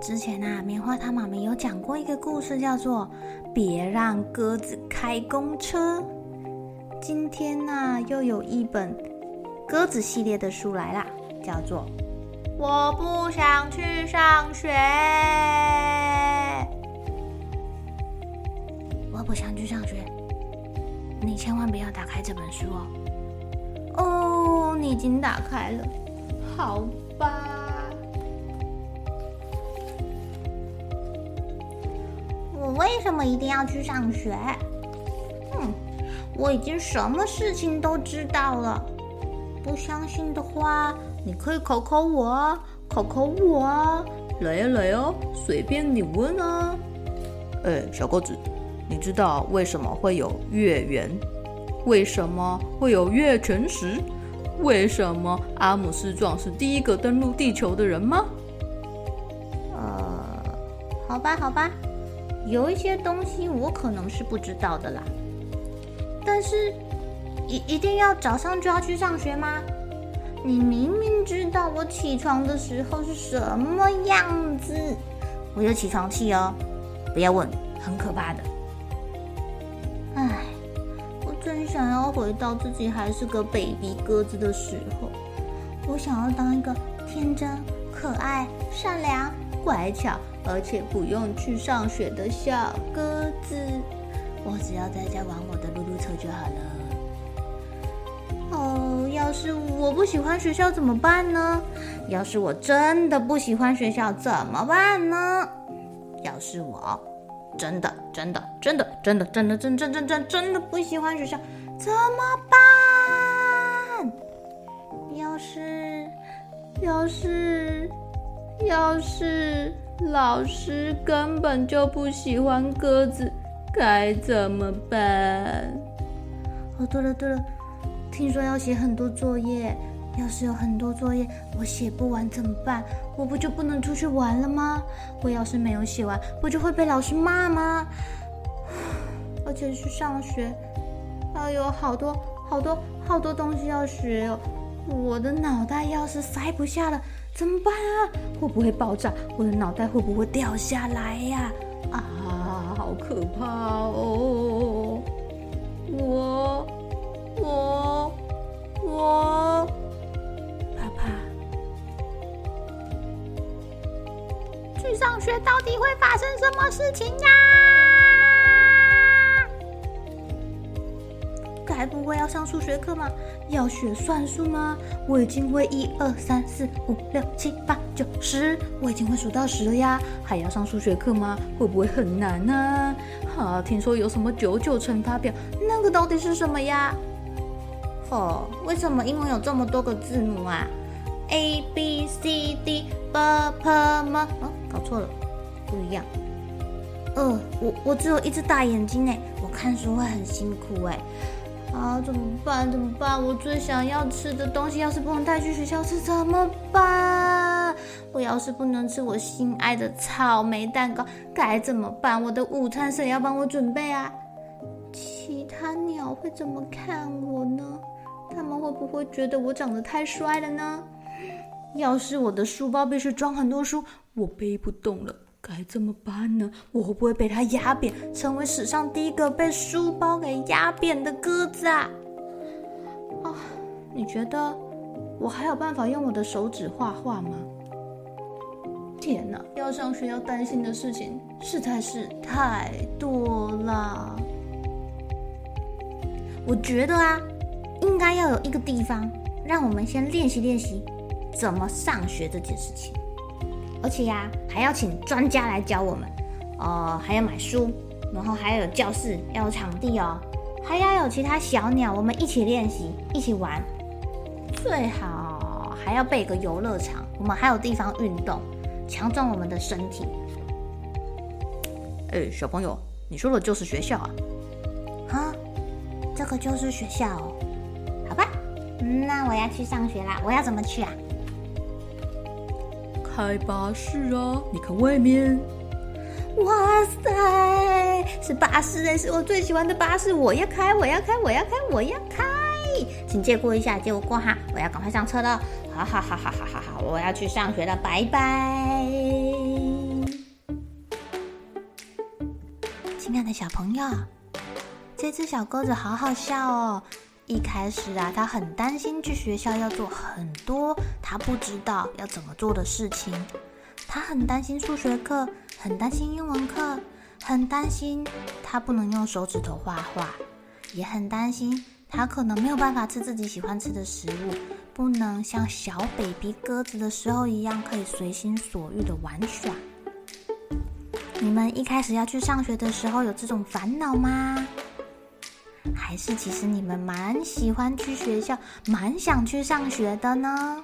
之前啊，棉花糖妈咪有讲过一个故事，叫做《别让鸽子开公车》。今天呢、又有一本鸽子系列的书来啦，叫做《我不想去上学》。我不想去上学，你千万不要打开这本书哦。哦，你已经打开了，好吧。为什么一定要去上学？嗯，我已经什么事情都知道了。不相信的话，你可以考考我啊，考考我啊！来呀来呀，随便你问啊。哎，小鸽子，你知道为什么会有月圆？为什么会有月全食？为什么阿姆斯壮是第一个登陆地球的人吗？呃，好吧，好吧。有一些东西我可能是不知道的啦，但是一一定要早上就要去上学吗？你明明知道我起床的时候是什么样子，我有起床气哦，不要问，很可怕的。唉，我真想要回到自己还是个 baby 鸽子的时候，我想要当一个天真、可爱、善良、乖巧。而且不用去上学的小鸽子，我只要在家玩我的噜噜车就好了。哦，要是我不喜欢学校怎么办呢？要是我真的不喜欢学校怎么办呢？要是我真的真的真的真的真的真真真真真的不喜欢学校怎么办？要是要是要是。老师根本就不喜欢鸽子，该怎么办？哦，对了对了，听说要写很多作业，要是有很多作业我写不完怎么办？我不就不能出去玩了吗？我要是没有写完，不就会被老师骂吗？而且去上学，还有好多好多好多东西要学哦，我的脑袋要是塞不下了。怎么办啊？会不会爆炸？我的脑袋会不会掉下来呀？啊，好可怕哦！我我我怕怕。去上学到底会发生什么事情呀？该不会要上数学课吗？要学算术吗？我已经会一二三四五六七八九十，我已经会数到十了呀！还要上数学课吗？会不会很难呢？啊，听说有什么九九乘法表，那个到底是什么呀？哦，为什么英文有这么多个字母啊？A B C D B P M？哦，搞错了，不一样。呃，我我只有一只大眼睛哎，我看书会很辛苦哎。啊，怎么办？怎么办？我最想要吃的东西，要是不能带去学校吃，怎么办？我要是不能吃我心爱的草莓蛋糕，该怎么办？我的午餐谁要帮我准备啊？其他鸟会怎么看我呢？他们会不会觉得我长得太帅了呢？要是我的书包必须装很多书，我背不动了。该怎么办呢？我会不会被它压扁，成为史上第一个被书包给压扁的鸽子啊？啊，你觉得我还有办法用我的手指画画吗？天哪，要上学要担心的事情实在是太多了。我觉得啊，应该要有一个地方，让我们先练习练习怎么上学这件事情。而且呀、啊，还要请专家来教我们，呃，还要买书，然后还要有教室，要有场地哦，还要有其他小鸟，我们一起练习，一起玩。最好还要备个游乐场，我们还有地方运动，强壮我们的身体。哎，小朋友，你说的就是学校啊？啊，这个就是学校哦。好吧，那我要去上学啦。我要怎么去啊？开巴士啊！你看外面。哇塞，是巴士哎，是我最喜欢的巴士。我要开，我要开，我要开，我要开。请借过一下，借我过哈。我要赶快上车了。好好好好好好好，我要去上学了，拜拜。亲爱的小朋友，这只小鸽子好好笑哦。一开始啊，他很担心去学校要做很多他不知道要怎么做的事情。他很担心数学课，很担心英文课，很担心他不能用手指头画画，也很担心他可能没有办法吃自己喜欢吃的食物，不能像小 baby 鸽子的时候一样可以随心所欲的玩耍。你们一开始要去上学的时候有这种烦恼吗？还是其实你们蛮喜欢去学校，蛮想去上学的呢？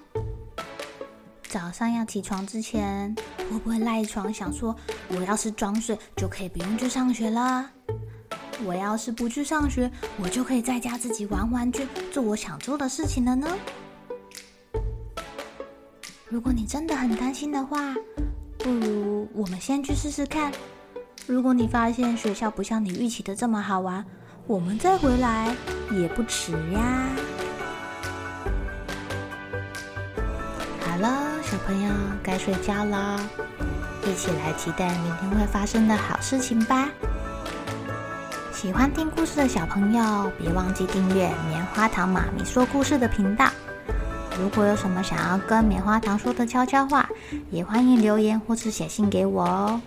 早上要起床之前，会不会赖床想说，我要是装睡就可以不用去上学了？我要是不去上学，我就可以在家自己玩玩具，做我想做的事情了呢？如果你真的很担心的话，不如我们先去试试看。如果你发现学校不像你预期的这么好玩，我们再回来也不迟呀。好了，小朋友该睡觉了，一起来期待明天会发生的好事情吧。喜欢听故事的小朋友，别忘记订阅棉花糖妈咪说故事的频道。如果有什么想要跟棉花糖说的悄悄话，也欢迎留言或是写信给我哦。